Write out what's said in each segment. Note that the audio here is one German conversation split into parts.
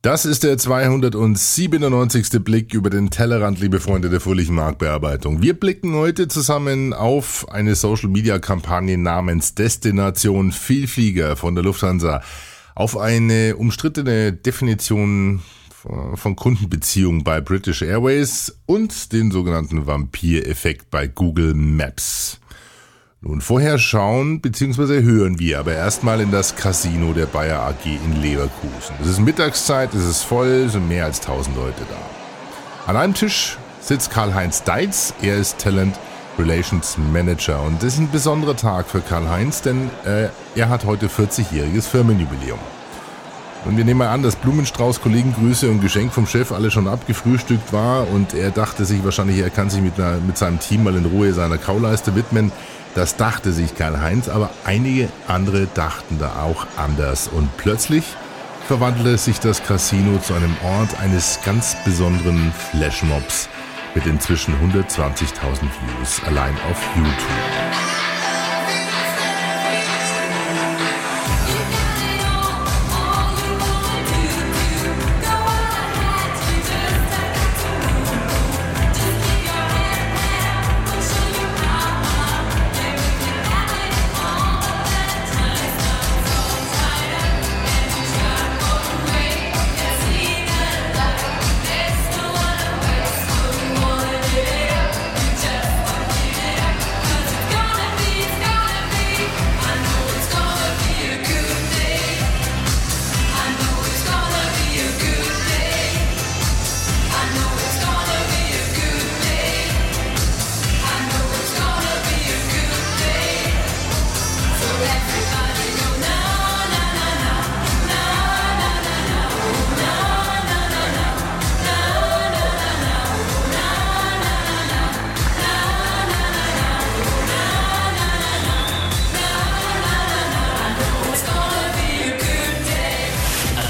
Das ist der 297. Blick über den Tellerrand, liebe Freunde der fröhlichen Marktbearbeitung. Wir blicken heute zusammen auf eine Social-Media-Kampagne namens Destination Vielflieger von der Lufthansa, auf eine umstrittene Definition von Kundenbeziehungen bei British Airways und den sogenannten Vampir-Effekt bei Google Maps. Nun, vorher schauen bzw. hören wir aber erstmal in das Casino der Bayer AG in Leverkusen. Es ist Mittagszeit, es ist voll, es sind mehr als 1000 Leute da. An einem Tisch sitzt Karl-Heinz Deitz, er ist Talent Relations Manager und das ist ein besonderer Tag für Karl-Heinz, denn äh, er hat heute 40-jähriges Firmenjubiläum. Und wir nehmen mal an, dass Blumenstrauß, Kollegengrüße und Geschenk vom Chef alle schon abgefrühstückt war und er dachte sich wahrscheinlich, er kann sich mit, einer, mit seinem Team mal in Ruhe seiner Kauleiste widmen. Das dachte sich Karl-Heinz, aber einige andere dachten da auch anders. Und plötzlich verwandelte sich das Casino zu einem Ort eines ganz besonderen Flashmobs mit inzwischen 120.000 Views allein auf YouTube.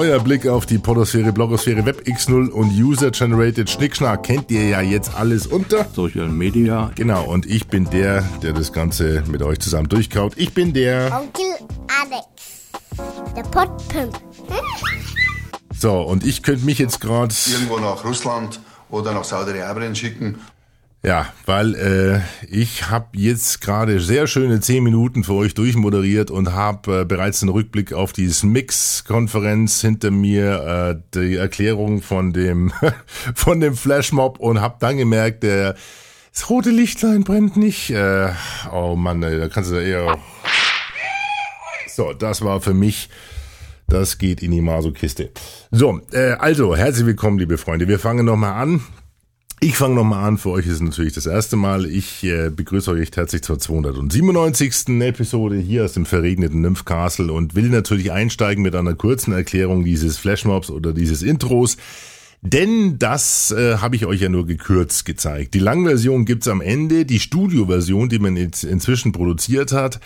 Euer Blick auf die Podosphäre, Blogosphäre, WebX0 und User-Generated Schnickschnack kennt ihr ja jetzt alles unter Social Media. Genau, und ich bin der, der das Ganze mit euch zusammen durchkaut. Ich bin der Onkel Alex, der Podpimp. So, und ich könnte mich jetzt gerade irgendwo nach Russland oder nach Saudi-Arabien schicken ja, weil äh, ich habe jetzt gerade sehr schöne zehn Minuten für euch durchmoderiert und habe äh, bereits einen Rückblick auf die Mix-Konferenz hinter mir, äh, die Erklärung von dem von dem Flashmob und habe dann gemerkt, der das rote Lichtlein brennt nicht. Äh, oh Mann, da kannst du eher. So, das war für mich. Das geht in die Masokiste. So, äh, also herzlich willkommen, liebe Freunde. Wir fangen nochmal an. Ich fange nochmal an. Für euch ist es natürlich das erste Mal. Ich äh, begrüße euch herzlich zur 297. Episode hier aus dem verregneten Nymph Castle und will natürlich einsteigen mit einer kurzen Erklärung dieses Flashmobs oder dieses Intros. Denn das äh, habe ich euch ja nur gekürzt gezeigt. Die Langversion gibt's am Ende, die Studioversion, die man jetzt inzwischen produziert hat.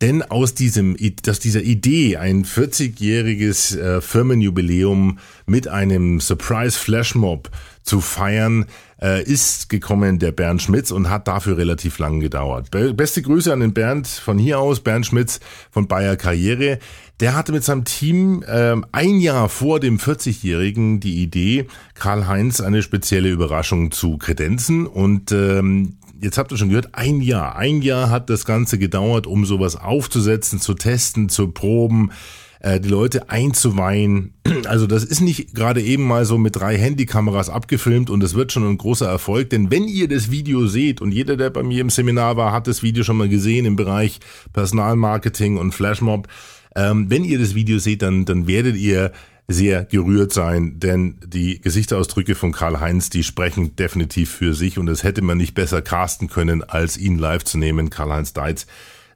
Denn aus diesem, aus dieser Idee, ein 40-jähriges äh, Firmenjubiläum mit einem Surprise Flashmob zu feiern, äh, ist gekommen der Bernd Schmitz und hat dafür relativ lang gedauert. Beste Grüße an den Bernd von hier aus, Bernd Schmitz von Bayer Karriere. Der hatte mit seinem Team äh, ein Jahr vor dem 40-Jährigen die Idee, Karl-Heinz eine spezielle Überraschung zu kredenzen und ähm, jetzt habt ihr schon gehört, ein Jahr. Ein Jahr hat das Ganze gedauert, um sowas aufzusetzen, zu testen, zu proben äh, die Leute einzuweihen. Also das ist nicht gerade eben mal so mit drei Handykameras abgefilmt und es wird schon ein großer Erfolg, denn wenn ihr das Video seht und jeder, der bei mir im Seminar war, hat das Video schon mal gesehen im Bereich Personalmarketing und Flashmob. Ähm, wenn ihr das Video seht, dann, dann werdet ihr sehr gerührt sein, denn die Gesichtsausdrücke von Karl-Heinz, die sprechen definitiv für sich und es hätte man nicht besser casten können, als ihn live zu nehmen, Karl-Heinz Deitz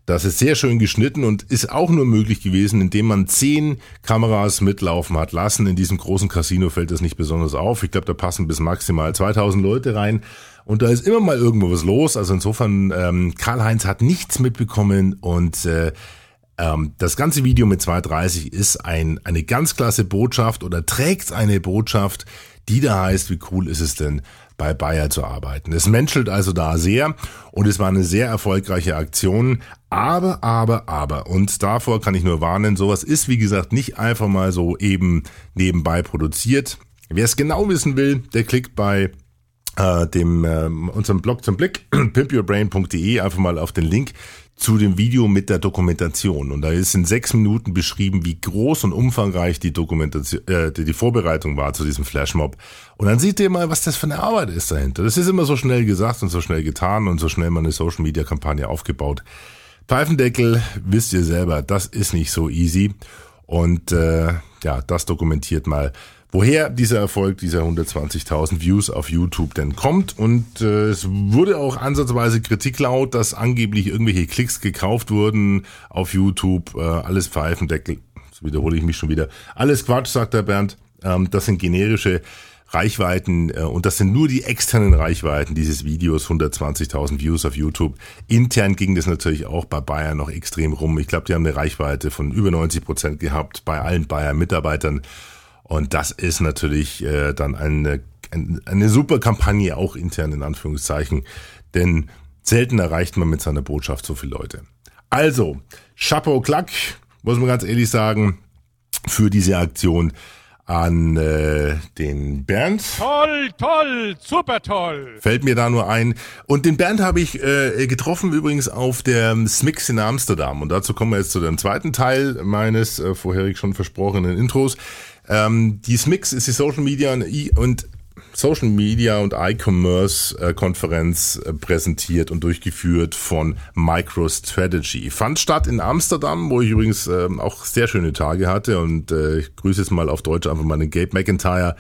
Das ist sehr schön geschnitten und ist auch nur möglich gewesen, indem man zehn Kameras mitlaufen hat lassen. In diesem großen Casino fällt das nicht besonders auf. Ich glaube, da passen bis maximal 2000 Leute rein. Und da ist immer mal irgendwo was los. Also insofern, ähm, Karl-Heinz hat nichts mitbekommen und äh, ähm, das ganze Video mit 230 ist ein, eine ganz klasse Botschaft oder trägt eine Botschaft, die da heißt, wie cool ist es denn, bei Bayer zu arbeiten. Es menschelt also da sehr und es war eine sehr erfolgreiche Aktion. Aber, aber, aber, und davor kann ich nur warnen, sowas ist wie gesagt nicht einfach mal so eben nebenbei produziert. Wer es genau wissen will, der klickt bei äh, dem äh, unserem Blog zum Blick pimpyourbrain.de einfach mal auf den Link zu dem Video mit der Dokumentation. Und da ist in sechs Minuten beschrieben, wie groß und umfangreich die Dokumentation, äh, die, Vorbereitung war zu diesem Flashmob. Und dann seht ihr mal, was das für eine Arbeit ist dahinter. Das ist immer so schnell gesagt und so schnell getan und so schnell man eine Social Media Kampagne aufgebaut. Pfeifendeckel, wisst ihr selber, das ist nicht so easy. Und äh, ja, das dokumentiert mal woher dieser Erfolg dieser 120.000 Views auf YouTube denn kommt. Und äh, es wurde auch ansatzweise Kritik laut, dass angeblich irgendwelche Klicks gekauft wurden auf YouTube. Äh, alles Pfeifendeckel. Das wiederhole ich mich schon wieder. Alles Quatsch, sagt der Bernd. Ähm, das sind generische Reichweiten äh, und das sind nur die externen Reichweiten dieses Videos, 120.000 Views auf YouTube. Intern ging das natürlich auch bei Bayern noch extrem rum. Ich glaube, die haben eine Reichweite von über 90 Prozent gehabt bei allen Bayern-Mitarbeitern. Und das ist natürlich äh, dann eine, eine super Kampagne, auch intern in Anführungszeichen, denn selten erreicht man mit seiner Botschaft so viele Leute. Also, Chapeau Klack, muss man ganz ehrlich sagen, für diese Aktion an äh, den Bernd. Toll, toll, super toll. Fällt mir da nur ein. Und den Bernd habe ich äh, getroffen übrigens auf der Smix in Amsterdam. Und dazu kommen wir jetzt zu dem zweiten Teil meines äh, vorherig schon versprochenen Intros. Ähm, die SMIX ist die Social Media und Social Media und E-Commerce äh, Konferenz äh, präsentiert und durchgeführt von MicroStrategy. Fand statt in Amsterdam, wo ich übrigens äh, auch sehr schöne Tage hatte und äh, ich grüße jetzt mal auf Deutsch einfach mal den Gabe McIntyre,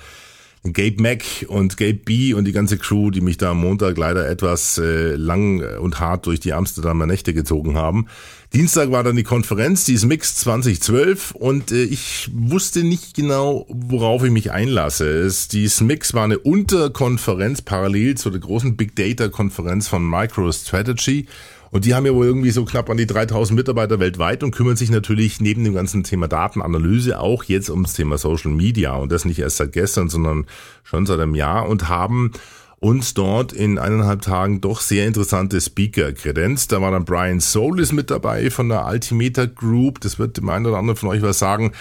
Gabe Mac und Gabe B und die ganze Crew, die mich da am Montag leider etwas lang und hart durch die Amsterdamer Nächte gezogen haben. Dienstag war dann die Konferenz, die ist Mix 2012 und äh, ich wusste nicht genau, worauf ich mich einlasse. Es, die Smix war eine Unterkonferenz parallel zu der großen Big Data Konferenz von MicroStrategy und die haben ja wohl irgendwie so knapp an die 3000 Mitarbeiter weltweit und kümmern sich natürlich neben dem ganzen Thema Datenanalyse auch jetzt ums Thema Social Media und das nicht erst seit gestern, sondern schon seit einem Jahr und haben uns dort in eineinhalb Tagen doch sehr interessante Speaker kredenzt. Da war dann Brian Solis mit dabei von der Altimeter Group. Das wird dem einen oder anderen von euch was sagen.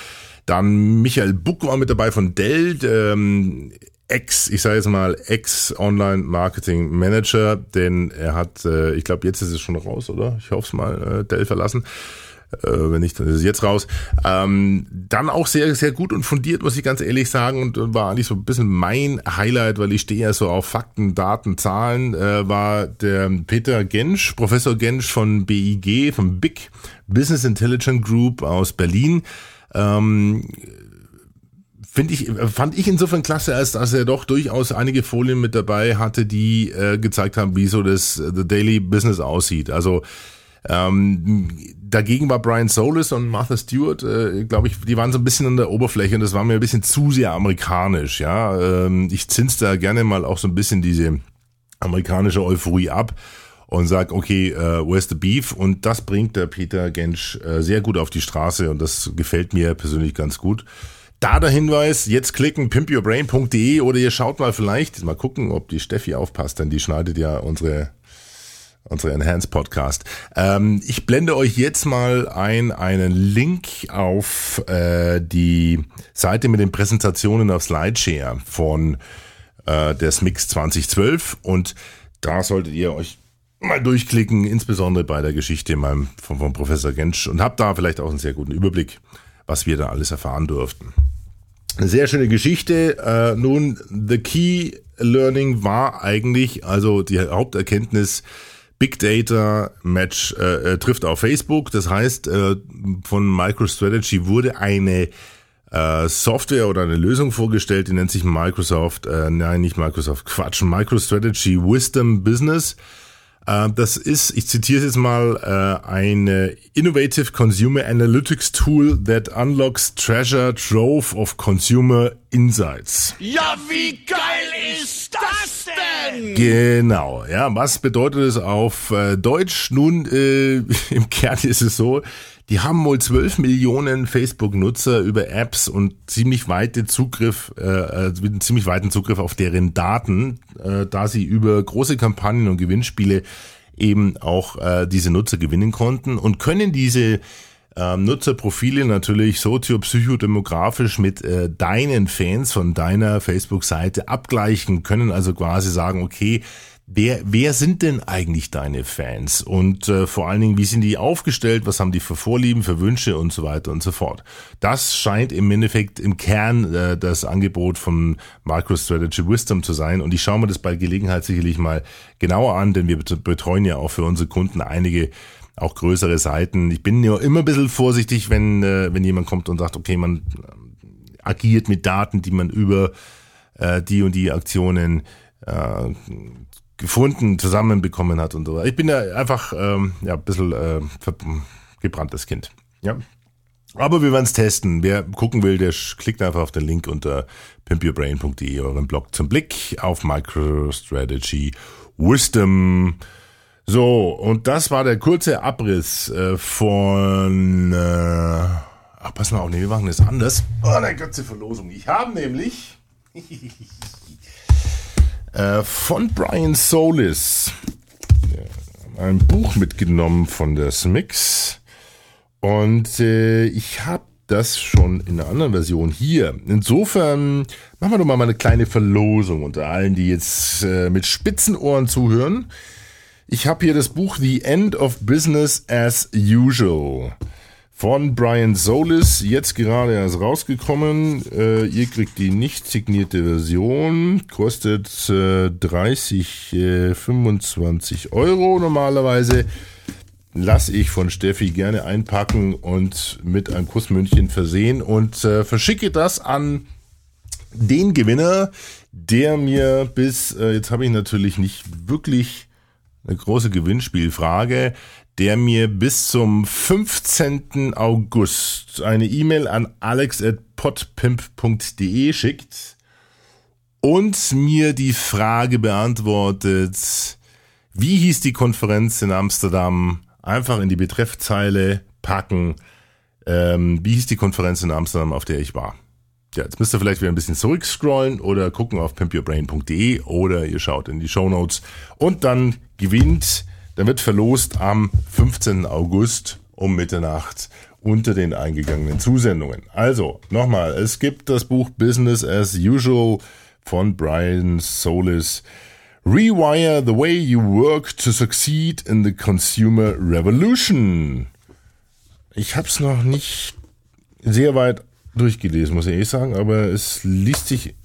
Dann Michael Buck war mit dabei von Dell. Ähm, Ex, ich sage jetzt mal Ex-Online-Marketing-Manager, denn er hat, äh, ich glaube, jetzt ist es schon raus, oder? Ich hoffe es mal, äh, Dell verlassen. Äh, wenn nicht, dann ist es jetzt raus. Ähm, dann auch sehr, sehr gut und fundiert, muss ich ganz ehrlich sagen, und war eigentlich so ein bisschen mein Highlight, weil ich stehe ja so auf Fakten, Daten, Zahlen, äh, war der Peter Gensch, Professor Gensch von BIG, vom BIG, Business Intelligence Group aus Berlin. Ähm, finde ich, fand ich insofern klasse, als dass er doch durchaus einige Folien mit dabei hatte, die äh, gezeigt haben, wie so das äh, The Daily Business aussieht. Also ähm, dagegen war Brian Solis und Martha Stewart, äh, glaube ich, die waren so ein bisschen an der Oberfläche und das war mir ein bisschen zu sehr amerikanisch. Ja, ähm, ich zinste da gerne mal auch so ein bisschen diese amerikanische Euphorie ab und sag, okay, uh, where's the beef? Und das bringt der Peter Gensch äh, sehr gut auf die Straße und das gefällt mir persönlich ganz gut. Da der Hinweis, jetzt klicken pimpyourbrain.de oder ihr schaut mal vielleicht, mal gucken, ob die Steffi aufpasst, denn die schneidet ja unsere unsere Enhanced Podcast. Ähm, ich blende euch jetzt mal ein einen Link auf äh, die Seite mit den Präsentationen auf Slideshare von äh, der SMIX 2012 und da solltet ihr euch mal durchklicken, insbesondere bei der Geschichte meinem, von, von Professor Gensch und habt da vielleicht auch einen sehr guten Überblick, was wir da alles erfahren durften. Eine sehr schöne Geschichte. Äh, nun, the key learning war eigentlich, also die Haupterkenntnis, Big Data Match äh, äh, trifft auf Facebook. Das heißt, äh, von MicroStrategy wurde eine äh, Software oder eine Lösung vorgestellt, die nennt sich Microsoft, äh, nein, nicht Microsoft, Quatsch, MicroStrategy Wisdom Business. Äh, das ist, ich zitiere jetzt mal, äh, eine Innovative Consumer Analytics Tool that unlocks treasure trove of consumer insights. Ja, wie geil Genau, ja. Was bedeutet es auf äh, Deutsch? Nun, äh, im Kern ist es so, die haben wohl 12 Millionen Facebook-Nutzer über Apps und ziemlich weite Zugriff, äh, äh, ziemlich weiten Zugriff auf deren Daten, äh, da sie über große Kampagnen und Gewinnspiele eben auch äh, diese Nutzer gewinnen konnten und können diese ähm, Nutzerprofile natürlich soziopsychodemografisch mit äh, deinen Fans von deiner Facebook-Seite abgleichen, können also quasi sagen, okay, Wer, wer sind denn eigentlich deine Fans? Und äh, vor allen Dingen, wie sind die aufgestellt? Was haben die für Vorlieben, für Wünsche und so weiter und so fort? Das scheint im Endeffekt im Kern äh, das Angebot von MicroStrategy Wisdom zu sein. Und ich schaue mir das bei Gelegenheit sicherlich mal genauer an, denn wir betreuen ja auch für unsere Kunden einige auch größere Seiten. Ich bin ja immer ein bisschen vorsichtig, wenn, äh, wenn jemand kommt und sagt, okay, man äh, agiert mit Daten, die man über äh, die und die Aktionen äh, gefunden, zusammenbekommen hat und so. Ich bin ja einfach ähm, ja, ein bisschen äh, gebranntes Kind. Ja. Aber wir werden es testen. Wer gucken will, der klickt einfach auf den Link unter pimpyourbrain.de, euren Blog zum Blick auf MicroStrategy Wisdom. So, und das war der kurze Abriss äh, von... Äh, ach, pass mal auf, nee, wir machen das anders. Oh, eine ganze Verlosung. Ich habe nämlich... Äh, von Brian Solis. Ein Buch mitgenommen von der Smix. Und äh, ich habe das schon in einer anderen Version hier. Insofern machen wir doch mal eine kleine Verlosung unter allen, die jetzt äh, mit spitzen Ohren zuhören. Ich habe hier das Buch The End of Business as Usual von Brian Solis, jetzt gerade erst rausgekommen. Äh, ihr kriegt die nicht signierte Version, kostet äh, 30, äh, 25 Euro normalerweise. Lass ich von Steffi gerne einpacken und mit einem Kussmündchen versehen und äh, verschicke das an den Gewinner, der mir bis, äh, jetzt habe ich natürlich nicht wirklich eine große Gewinnspielfrage, der mir bis zum 15. August eine E-Mail an alex.podpimp.de schickt und mir die Frage beantwortet, wie hieß die Konferenz in Amsterdam? Einfach in die Betreffzeile packen. Ähm, wie hieß die Konferenz in Amsterdam, auf der ich war? Ja, jetzt müsst ihr vielleicht wieder ein bisschen zurückscrollen oder gucken auf pimpyourbrain.de oder ihr schaut in die Show Notes und dann gewinnt der wird verlost am 15. August um Mitternacht unter den eingegangenen Zusendungen. Also, nochmal, es gibt das Buch Business as Usual von Brian Solis. Rewire the way you work to succeed in the consumer revolution. Ich habe es noch nicht sehr weit durchgelesen, muss ich ehrlich sagen, aber es liest sich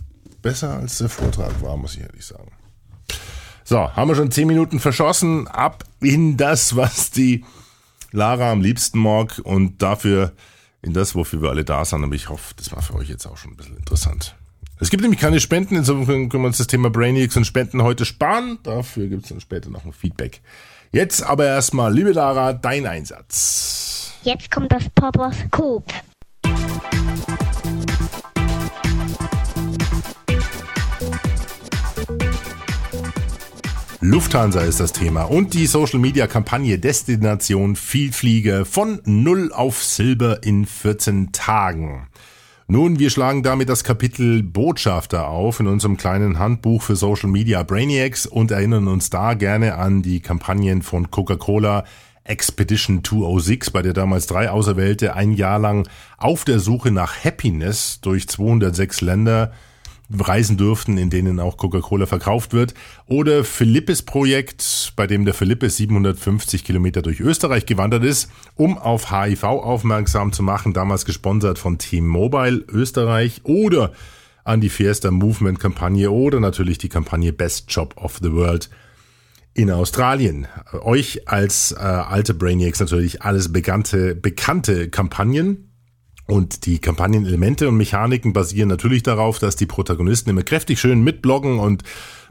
besser als der Vortrag war, muss ich ehrlich sagen. So, haben wir schon zehn Minuten verschossen. Ab in das, was die Lara am liebsten mag und dafür in das, wofür wir alle da sind. Aber ich hoffe, das war für euch jetzt auch schon ein bisschen interessant. Es gibt nämlich keine Spenden, insofern können wir uns das Thema Brainiacs und Spenden heute sparen. Dafür gibt es dann später noch ein Feedback. Jetzt aber erstmal, liebe Lara, dein Einsatz. Jetzt kommt das Papas Coop. Lufthansa ist das Thema und die Social Media Kampagne Destination Vielflieger von Null auf Silber in 14 Tagen. Nun, wir schlagen damit das Kapitel Botschafter auf in unserem kleinen Handbuch für Social Media Brainiacs und erinnern uns da gerne an die Kampagnen von Coca-Cola Expedition 206, bei der damals drei Auserwählte ein Jahr lang auf der Suche nach Happiness durch 206 Länder reisen durften, in denen auch Coca-Cola verkauft wird. Oder Philippes Projekt, bei dem der Philippes 750 Kilometer durch Österreich gewandert ist, um auf HIV aufmerksam zu machen, damals gesponsert von T-Mobile Österreich oder an die Fiesta Movement Kampagne oder natürlich die Kampagne Best Job of the World in Australien. Euch als äh, alte Brainiacs natürlich alles bekannte, bekannte Kampagnen. Und die Kampagnenelemente und Mechaniken basieren natürlich darauf, dass die Protagonisten immer kräftig schön mitbloggen und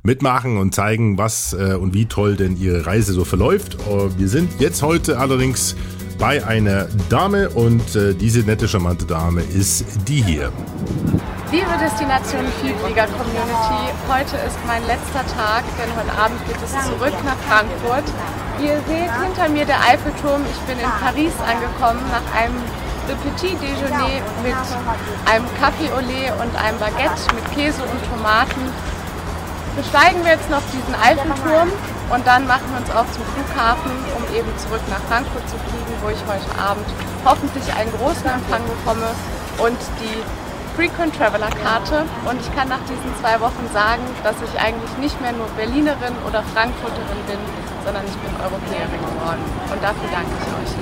mitmachen und zeigen, was äh, und wie toll denn ihre Reise so verläuft. Uh, wir sind jetzt heute allerdings bei einer Dame und äh, diese nette, charmante Dame ist die hier. Liebe Destination Vielflieger Community, heute ist mein letzter Tag, denn heute Abend geht es zurück nach Frankfurt. Ihr seht hinter mir der Eiffelturm. Ich bin in Paris angekommen nach einem Le Petit Déjeuner mit einem Café au lait und einem Baguette mit Käse und Tomaten. Besteigen wir jetzt noch diesen Eiffelturm und dann machen wir uns auf zum Flughafen, um eben zurück nach Frankfurt zu fliegen, wo ich heute Abend hoffentlich einen großen Empfang bekomme und die Frequent Traveler Karte. Und ich kann nach diesen zwei Wochen sagen, dass ich eigentlich nicht mehr nur Berlinerin oder Frankfurterin bin, sondern ich bin Europäerin geworden. Und dafür danke ich euch.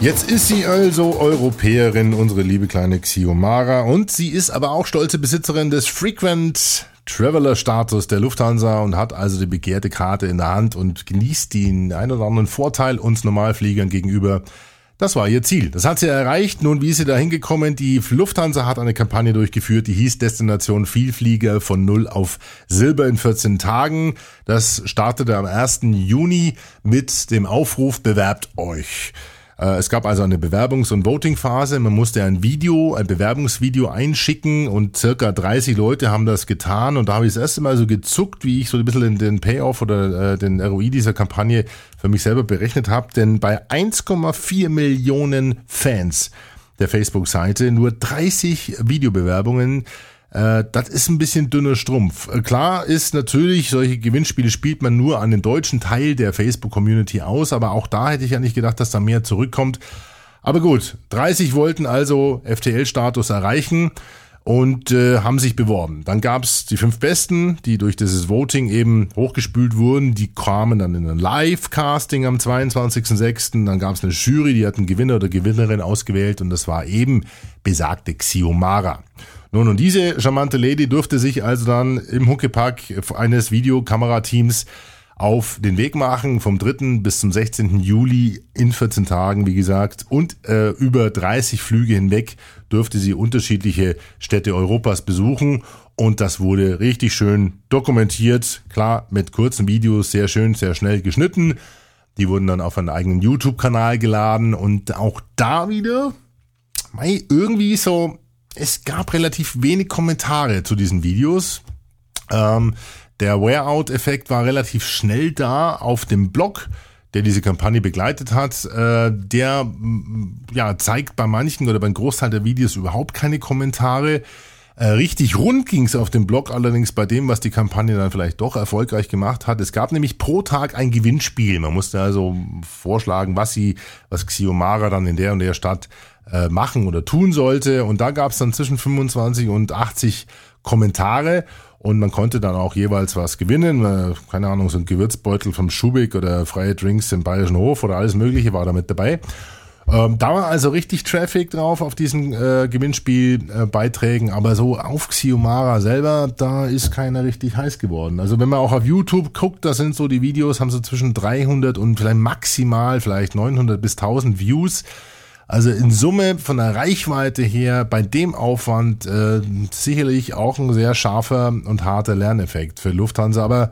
Jetzt ist sie also Europäerin, unsere liebe kleine Xiomara. Und sie ist aber auch stolze Besitzerin des Frequent Traveler Status der Lufthansa und hat also die begehrte Karte in der Hand und genießt den ein oder anderen Vorteil uns Normalfliegern gegenüber. Das war ihr Ziel. Das hat sie erreicht. Nun, wie ist sie da hingekommen? Die Lufthansa hat eine Kampagne durchgeführt, die hieß Destination Vielflieger von Null auf Silber in 14 Tagen. Das startete am 1. Juni mit dem Aufruf Bewerbt euch. Äh, es gab also eine Bewerbungs- und Voting-Phase. Man musste ein Video, ein Bewerbungsvideo einschicken und circa 30 Leute haben das getan. Und da habe ich das erste Mal so gezuckt, wie ich so ein bisschen den Payoff oder äh, den ROI dieser Kampagne für mich selber berechnet habe. Denn bei 1,4 Millionen Fans der Facebook-Seite nur 30 Videobewerbungen äh, das ist ein bisschen dünner Strumpf. Äh, klar ist natürlich, solche Gewinnspiele spielt man nur an den deutschen Teil der Facebook-Community aus, aber auch da hätte ich ja nicht gedacht, dass da mehr zurückkommt. Aber gut, 30 wollten also FTL-Status erreichen und äh, haben sich beworben. Dann gab's die fünf Besten, die durch dieses Voting eben hochgespült wurden. Die kamen dann in ein Live-Casting am 22.06. Dann gab's eine Jury, die hat einen Gewinner oder Gewinnerin ausgewählt und das war eben besagte Xiomara. Nun, und diese charmante Lady durfte sich also dann im Huckepack eines Videokamerateams auf den Weg machen vom 3. bis zum 16. Juli in 14 Tagen, wie gesagt, und äh, über 30 Flüge hinweg durfte sie unterschiedliche Städte Europas besuchen und das wurde richtig schön dokumentiert, klar mit kurzen Videos, sehr schön, sehr schnell geschnitten. Die wurden dann auf einen eigenen YouTube-Kanal geladen und auch da wieder, mei, irgendwie so es gab relativ wenig Kommentare zu diesen Videos. Ähm, der Wear-out-Effekt war relativ schnell da auf dem Blog, der diese Kampagne begleitet hat. Äh, der ja, zeigt bei manchen oder beim Großteil der Videos überhaupt keine Kommentare. Äh, richtig rund ging es auf dem Blog allerdings bei dem, was die Kampagne dann vielleicht doch erfolgreich gemacht hat. Es gab nämlich pro Tag ein Gewinnspiel. Man musste also vorschlagen, was sie, was Xiomara dann in der und der Stadt äh, machen oder tun sollte. Und da gab es dann zwischen 25 und 80 Kommentare und man konnte dann auch jeweils was gewinnen. Äh, keine Ahnung, so ein Gewürzbeutel vom Schubik oder freie Drinks im Bayerischen Hof oder alles Mögliche war da mit dabei. Ähm, da war also richtig Traffic drauf auf diesen äh, Gewinnspielbeiträgen, äh, aber so auf Xiomara selber, da ist keiner richtig heiß geworden. Also wenn man auch auf YouTube guckt, da sind so die Videos, haben so zwischen 300 und vielleicht maximal vielleicht 900 bis 1000 Views. Also in Summe von der Reichweite her bei dem Aufwand äh, sicherlich auch ein sehr scharfer und harter Lerneffekt für Lufthansa. Aber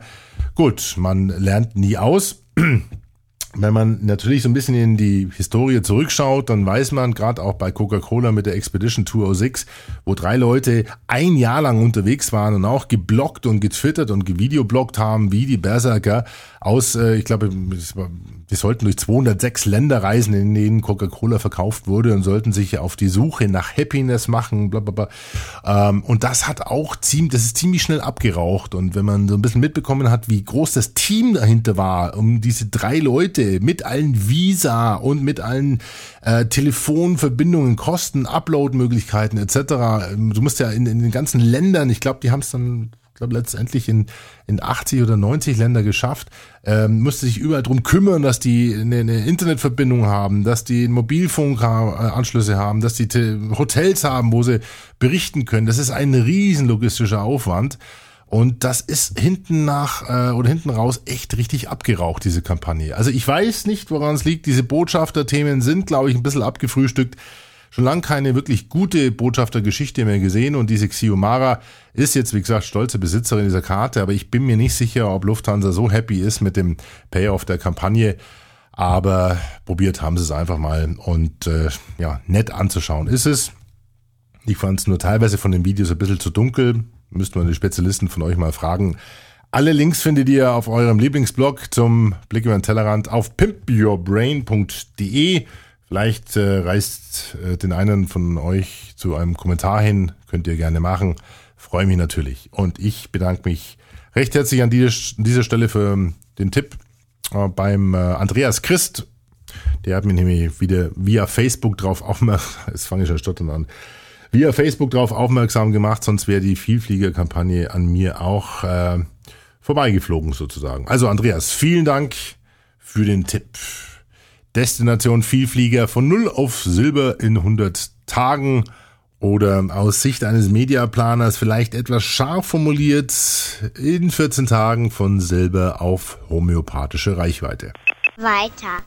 gut, man lernt nie aus. Wenn man natürlich so ein bisschen in die Historie zurückschaut, dann weiß man, gerade auch bei Coca-Cola mit der Expedition 206, wo drei Leute ein Jahr lang unterwegs waren und auch geblockt und getwittert und gevideoblockt haben, wie die Berserker aus, äh, ich glaube, wir sollten durch 206 Länder reisen, in denen Coca-Cola verkauft wurde und sollten sich auf die Suche nach Happiness machen, bla bla bla. Ähm, und das hat auch ziemlich, das ist ziemlich schnell abgeraucht. Und wenn man so ein bisschen mitbekommen hat, wie groß das Team dahinter war, um diese drei Leute mit allen Visa und mit allen äh, Telefonverbindungen, Kosten, Upload-Möglichkeiten etc. Du musst ja in, in den ganzen Ländern, ich glaube, die haben es dann glaube letztendlich in, in 80 oder 90 Länder geschafft, ähm, musste sich überall drum kümmern, dass die eine, eine Internetverbindung haben, dass die Mobilfunkanschlüsse haben, dass die Hotels haben, wo sie berichten können. Das ist ein riesen logistischer Aufwand. Und das ist hinten nach äh, oder hinten raus echt richtig abgeraucht, diese Kampagne. Also ich weiß nicht, woran es liegt. Diese Botschafterthemen sind, glaube ich, ein bisschen abgefrühstückt. Schon lange keine wirklich gute Botschaftergeschichte mehr gesehen und diese Xiomara ist jetzt, wie gesagt, stolze Besitzerin dieser Karte, aber ich bin mir nicht sicher, ob Lufthansa so happy ist mit dem Payoff der Kampagne. Aber probiert haben sie es einfach mal und äh, ja, nett anzuschauen ist es. Ich fand es nur teilweise von den Videos ein bisschen zu dunkel. Müssten wir die Spezialisten von euch mal fragen. Alle Links findet ihr auf eurem Lieblingsblog zum Blick über den Tellerrand auf pimpyourbrain.de. Vielleicht äh, reißt äh, den einen von euch zu einem Kommentar hin. Könnt ihr gerne machen. Freue mich natürlich. Und ich bedanke mich recht herzlich an dieser, dieser Stelle für den Tipp äh, beim äh, Andreas Christ. Der hat mich nämlich wieder via Facebook drauf aufmerksam, jetzt fange ich schon stottern an, via Facebook drauf aufmerksam gemacht, sonst wäre die Vielfliegerkampagne an mir auch äh, vorbeigeflogen sozusagen. Also Andreas, vielen Dank für den Tipp. Destination Vielflieger von 0 auf Silber in 100 Tagen oder aus Sicht eines Mediaplaners vielleicht etwas scharf formuliert in 14 Tagen von Silber auf homöopathische Reichweite. Weiter.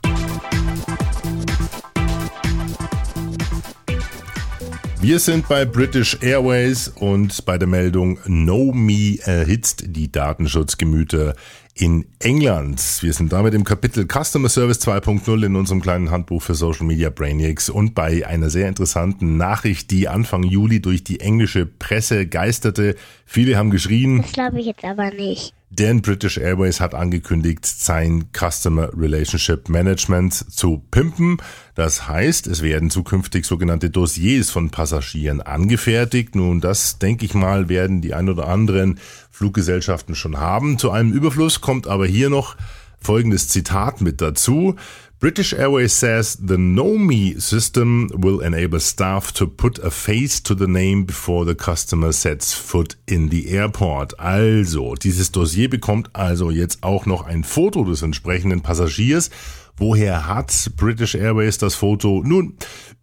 Wir sind bei British Airways und bei der Meldung No Me erhitzt die Datenschutzgemüter in England. Wir sind damit im Kapitel Customer Service 2.0 in unserem kleinen Handbuch für Social Media Brainiacs und bei einer sehr interessanten Nachricht, die Anfang Juli durch die englische Presse geisterte. Viele haben geschrien. Das glaube ich jetzt aber nicht. Denn British Airways hat angekündigt, sein Customer Relationship Management zu pimpen. Das heißt, es werden zukünftig sogenannte Dossiers von Passagieren angefertigt. Nun, das denke ich mal, werden die ein oder anderen Fluggesellschaften schon haben. Zu einem Überfluss kommt aber hier noch folgendes Zitat mit dazu. British Airways says the KnowMe system will enable staff to put a face to the name before the customer sets foot in the airport. Also, dieses Dossier bekommt also jetzt auch noch ein Foto des entsprechenden Passagiers. Woher hat British Airways das Foto? Nun,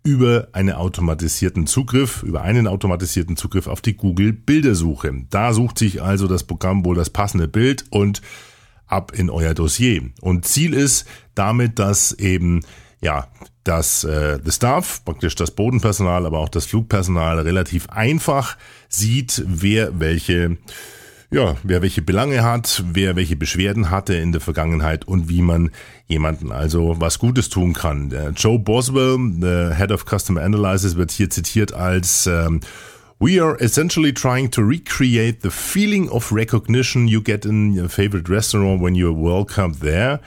über einen automatisierten Zugriff, über einen automatisierten Zugriff auf die Google Bildersuche. Da sucht sich also das Programm wohl das passende Bild und ab in euer Dossier. Und Ziel ist damit, dass eben ja, dass äh, the Staff, praktisch das Bodenpersonal, aber auch das Flugpersonal relativ einfach sieht, wer welche ja, wer welche Belange hat, wer welche Beschwerden hatte in der Vergangenheit und wie man jemanden also was Gutes tun kann. Der Joe Boswell, der Head of Customer Analysis, wird hier zitiert als ähm, We are essentially trying to recreate the feeling of recognition you get in your favorite restaurant when you're welcomed there.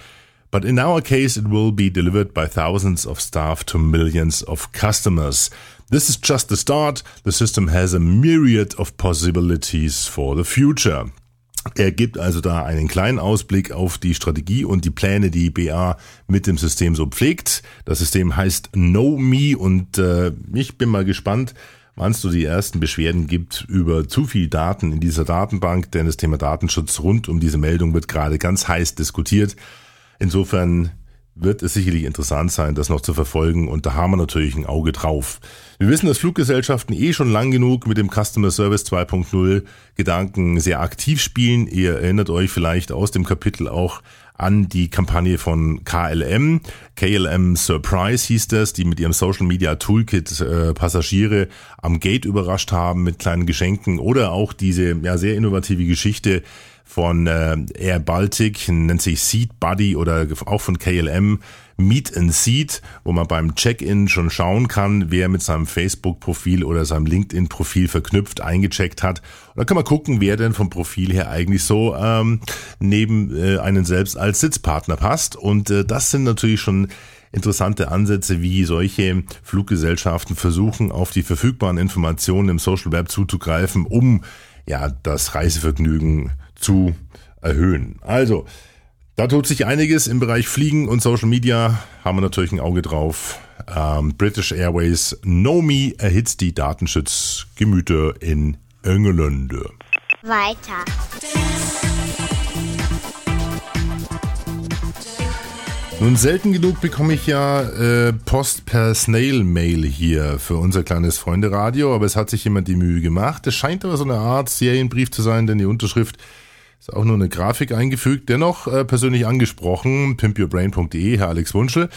But in our case, it will be delivered by thousands of staff to millions of customers. This is just the start. The system has a myriad of possibilities for the future. Er gibt also da einen kleinen Ausblick auf die Strategie und die Pläne, die BA mit dem System so pflegt. Das System heißt Know Me und äh, ich bin mal gespannt, wann es so die ersten Beschwerden gibt über zu viel Daten in dieser Datenbank, denn das Thema Datenschutz rund um diese Meldung wird gerade ganz heiß diskutiert. Insofern wird es sicherlich interessant sein, das noch zu verfolgen und da haben wir natürlich ein Auge drauf. Wir wissen, dass Fluggesellschaften eh schon lang genug mit dem Customer Service 2.0 Gedanken sehr aktiv spielen. Ihr erinnert euch vielleicht aus dem Kapitel auch an die Kampagne von KLM. KLM Surprise hieß das, die mit ihrem Social Media Toolkit äh, Passagiere am Gate überrascht haben mit kleinen Geschenken oder auch diese ja sehr innovative Geschichte von äh, Air Baltic, nennt sich Seat Buddy oder auch von KLM Meet and Seat, wo man beim Check-in schon schauen kann, wer mit seinem Facebook-Profil oder seinem LinkedIn-Profil verknüpft eingecheckt hat. Und dann kann man gucken, wer denn vom Profil her eigentlich so ähm, neben äh, einen selbst als Sitzpartner passt. Und äh, das sind natürlich schon interessante Ansätze, wie solche Fluggesellschaften versuchen, auf die verfügbaren Informationen im Social Web zuzugreifen, um ja das Reisevergnügen zu erhöhen. Also, da tut sich einiges im Bereich Fliegen und Social Media. Haben wir natürlich ein Auge drauf. Ähm, British Airways Nomi erhitzt die Datenschutzgemüter in England. Weiter. Nun, selten genug bekomme ich ja äh, Post per Snail-Mail hier für unser kleines Freunde-Radio, aber es hat sich jemand die Mühe gemacht. Es scheint aber so eine Art Serienbrief zu sein, denn die Unterschrift ist auch nur eine Grafik eingefügt. Dennoch äh, persönlich angesprochen, pimpyourbrain.de, Herr Alex Wunschel.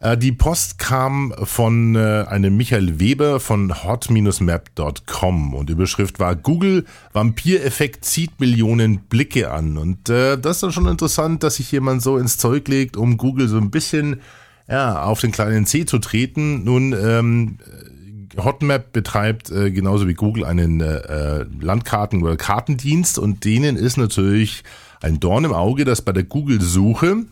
Äh, die Post kam von äh, einem Michael Weber von hot-map.com und Überschrift war Google Vampireffekt zieht Millionen Blicke an. Und äh, das ist dann schon interessant, dass sich jemand so ins Zeug legt, um Google so ein bisschen ja, auf den kleinen C zu treten. Nun, ähm, Hotmap betreibt äh, genauso wie Google einen äh, Landkarten- oder Kartendienst und denen ist natürlich ein Dorn im Auge, dass bei der Google-Suche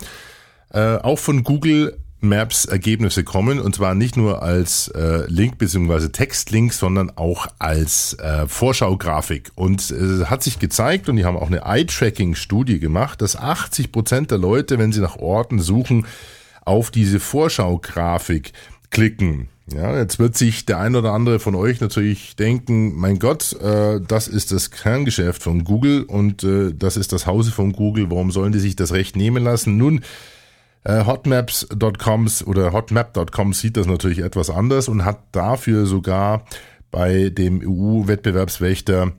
äh, auch von Google Maps Ergebnisse kommen und zwar nicht nur als äh, Link beziehungsweise Textlink, sondern auch als äh, Vorschaugrafik. Und es äh, hat sich gezeigt und die haben auch eine Eye-Tracking-Studie gemacht, dass 80 Prozent der Leute, wenn sie nach Orten suchen, auf diese Vorschaugrafik klicken. Ja, jetzt wird sich der ein oder andere von euch natürlich denken, mein Gott, äh, das ist das Kerngeschäft von Google und äh, das ist das Hause von Google. Warum sollen die sich das Recht nehmen lassen? Nun, äh, Hotmaps.coms oder Hotmap.com sieht das natürlich etwas anders und hat dafür sogar bei dem EU-Wettbewerbswächter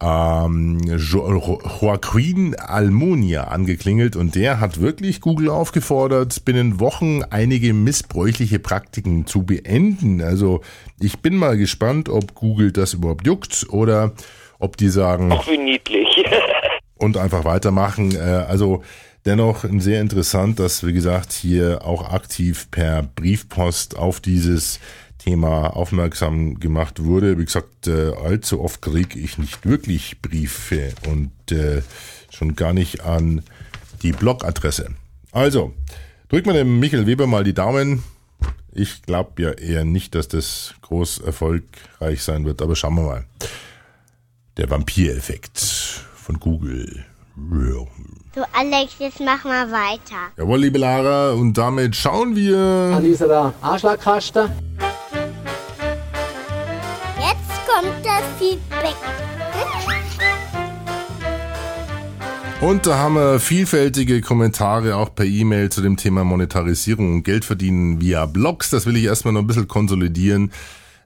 ähm, Joaquin Almunia angeklingelt und der hat wirklich Google aufgefordert, binnen Wochen einige missbräuchliche Praktiken zu beenden. Also ich bin mal gespannt, ob Google das überhaupt juckt oder ob die sagen. Ach, wie niedlich. und einfach weitermachen. Äh, also Dennoch sehr interessant, dass, wie gesagt, hier auch aktiv per Briefpost auf dieses Thema aufmerksam gemacht wurde. Wie gesagt, äh, allzu oft kriege ich nicht wirklich Briefe und äh, schon gar nicht an die Blogadresse. Also, drückt mal dem Michael Weber mal die Daumen. Ich glaube ja eher nicht, dass das groß erfolgreich sein wird, aber schauen wir mal. Der Vampireffekt von Google. So, Alex, jetzt mach mal weiter. Jawohl, liebe Lara, und damit schauen wir. An dieser Anschlagkasten. Feedback. Und da haben wir vielfältige Kommentare auch per E-Mail zu dem Thema Monetarisierung und Geldverdienen via Blogs. Das will ich erstmal noch ein bisschen konsolidieren.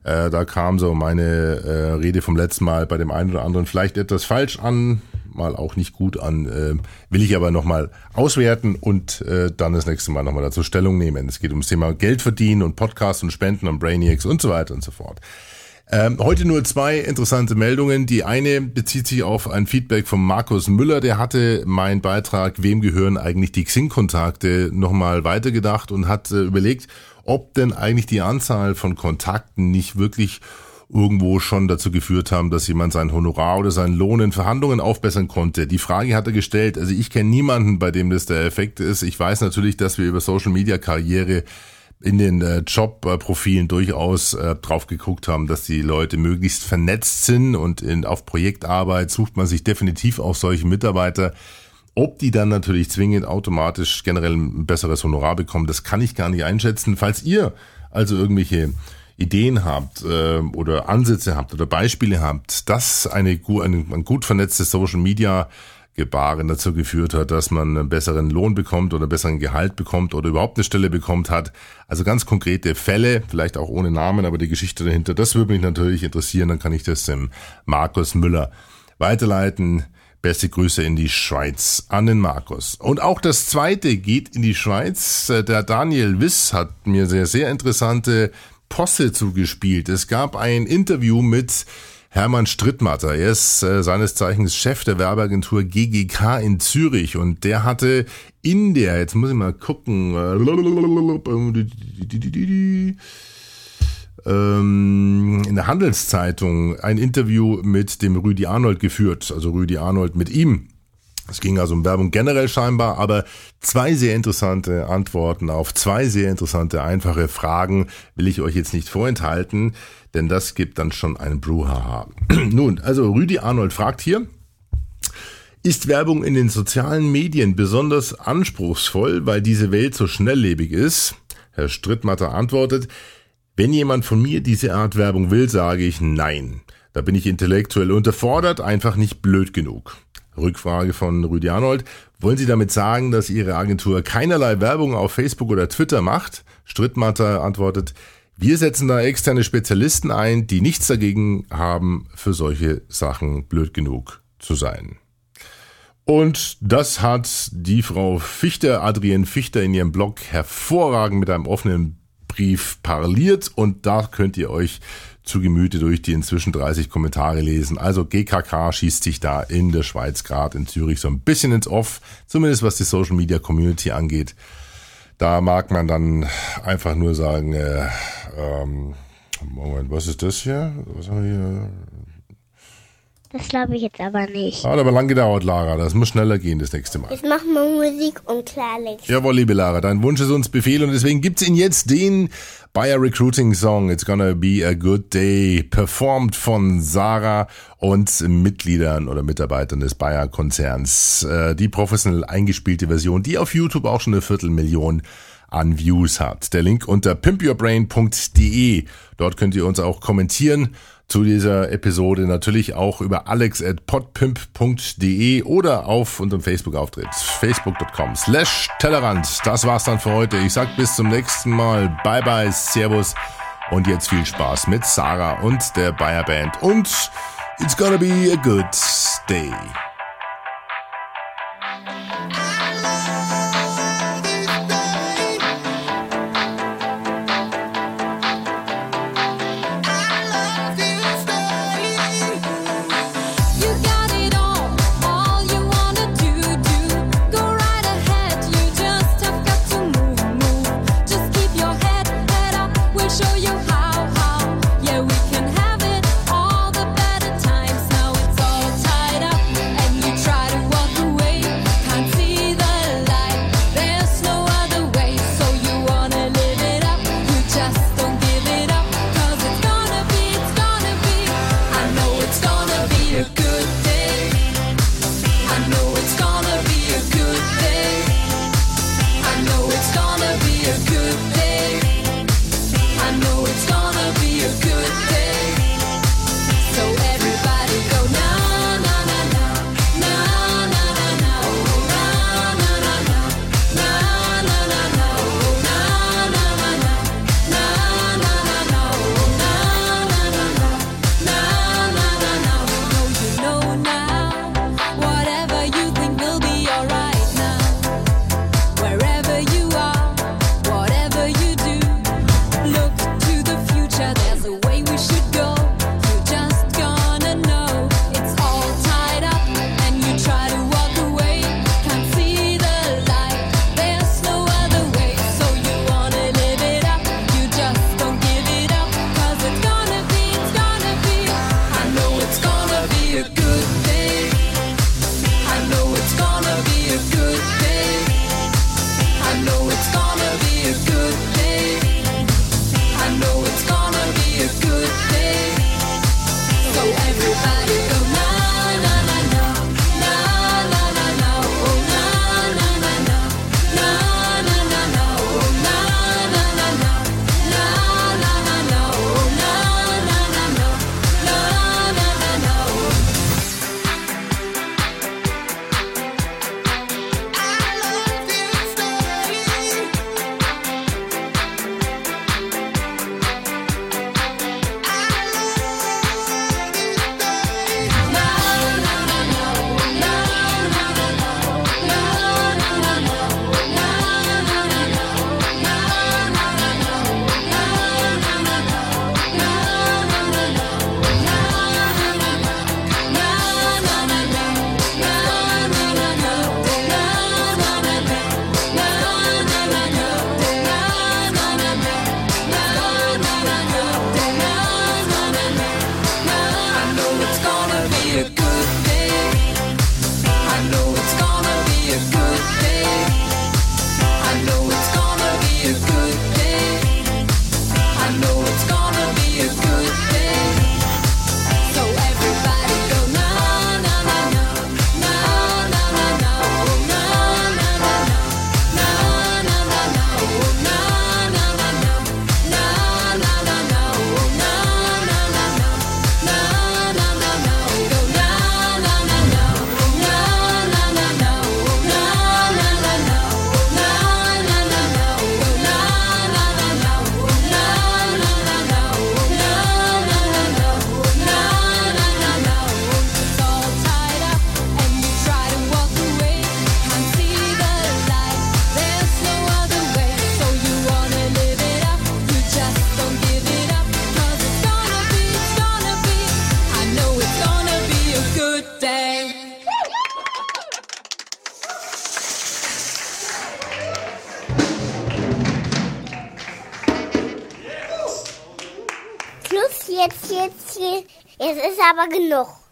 Äh, da kam so meine äh, Rede vom letzten Mal bei dem einen oder anderen vielleicht etwas falsch an mal auch nicht gut an. Äh, will ich aber nochmal auswerten und äh, dann das nächste Mal nochmal dazu Stellung nehmen. Es geht ums Thema Geld verdienen und Podcasts und Spenden und Brainiacs und so weiter und so fort. Ähm, heute nur zwei interessante Meldungen. Die eine bezieht sich auf ein Feedback von Markus Müller. Der hatte meinen Beitrag, wem gehören eigentlich die Xing-Kontakte, nochmal weitergedacht und hat äh, überlegt, ob denn eigentlich die Anzahl von Kontakten nicht wirklich irgendwo schon dazu geführt haben, dass jemand sein Honorar oder seinen Lohn in Verhandlungen aufbessern konnte. Die Frage hat er gestellt. Also ich kenne niemanden, bei dem das der Effekt ist. Ich weiß natürlich, dass wir über Social Media Karriere in den äh, Jobprofilen durchaus äh, drauf geguckt haben, dass die Leute möglichst vernetzt sind und in, auf Projektarbeit sucht man sich definitiv auch solche Mitarbeiter. Ob die dann natürlich zwingend automatisch generell ein besseres Honorar bekommen, das kann ich gar nicht einschätzen. Falls ihr also irgendwelche Ideen habt äh, oder Ansätze habt oder Beispiele habt, dass eine, eine, ein gut vernetztes Social Media Gebaren dazu geführt hat, dass man einen besseren Lohn bekommt oder einen besseren Gehalt bekommt oder überhaupt eine Stelle bekommt hat. Also ganz konkrete Fälle, vielleicht auch ohne Namen, aber die Geschichte dahinter, das würde mich natürlich interessieren. Dann kann ich das dem Markus Müller weiterleiten. Beste Grüße in die Schweiz an den Markus. Und auch das zweite geht in die Schweiz. Der Daniel Wiss hat mir sehr, sehr interessante Posse zugespielt. Es gab ein Interview mit Hermann Strittmatter. Er ist äh, seines Zeichens Chef der Werbeagentur GGK in Zürich und der hatte in der, jetzt muss ich mal gucken, ähm, in der Handelszeitung ein Interview mit dem Rüdi Arnold geführt, also Rüdi Arnold mit ihm. Es ging also um Werbung generell scheinbar, aber zwei sehr interessante Antworten auf zwei sehr interessante, einfache Fragen will ich euch jetzt nicht vorenthalten, denn das gibt dann schon einen Bruhaha. Nun, also Rüdi Arnold fragt hier, ist Werbung in den sozialen Medien besonders anspruchsvoll, weil diese Welt so schnelllebig ist? Herr Strittmatter antwortet, wenn jemand von mir diese Art Werbung will, sage ich nein. Da bin ich intellektuell unterfordert, einfach nicht blöd genug. Rückfrage von Rüdi Arnold. Wollen Sie damit sagen, dass Ihre Agentur keinerlei Werbung auf Facebook oder Twitter macht? Strittmatter antwortet, wir setzen da externe Spezialisten ein, die nichts dagegen haben, für solche Sachen blöd genug zu sein. Und das hat die Frau Fichter, Adrienne Fichter, in ihrem Blog hervorragend mit einem offenen Brief parliert und da könnt ihr euch zu Gemüte durch die inzwischen 30 Kommentare lesen. Also GKK schießt sich da in der Schweiz gerade in Zürich so ein bisschen ins Off, zumindest was die Social Media Community angeht. Da mag man dann einfach nur sagen, äh, ähm, Moment, was ist das hier? Was haben wir hier? Das glaube ich jetzt aber nicht. Hat aber lang gedauert, Lara. Das muss schneller gehen das nächste Mal. Jetzt machen wir Musik und Klartext. Jawohl, liebe Lara, dein Wunsch ist uns Befehl und deswegen gibt's ihn jetzt den Bayer Recruiting Song It's Gonna Be a Good Day, performt von Sarah und Mitgliedern oder Mitarbeitern des Bayer Konzerns. Äh, die professionell eingespielte Version, die auf YouTube auch schon eine Viertelmillion an Views hat. Der Link unter pimpyourbrain.de. Dort könnt ihr uns auch kommentieren zu dieser Episode natürlich auch über alex at podpimp.de oder auf unserem Facebook-Auftritt facebook.com slash Tellerrand. Das war's dann für heute. Ich sag bis zum nächsten Mal. Bye bye, Servus und jetzt viel Spaß mit Sarah und der Bayer Band und It's gonna be a good day. Aber genug.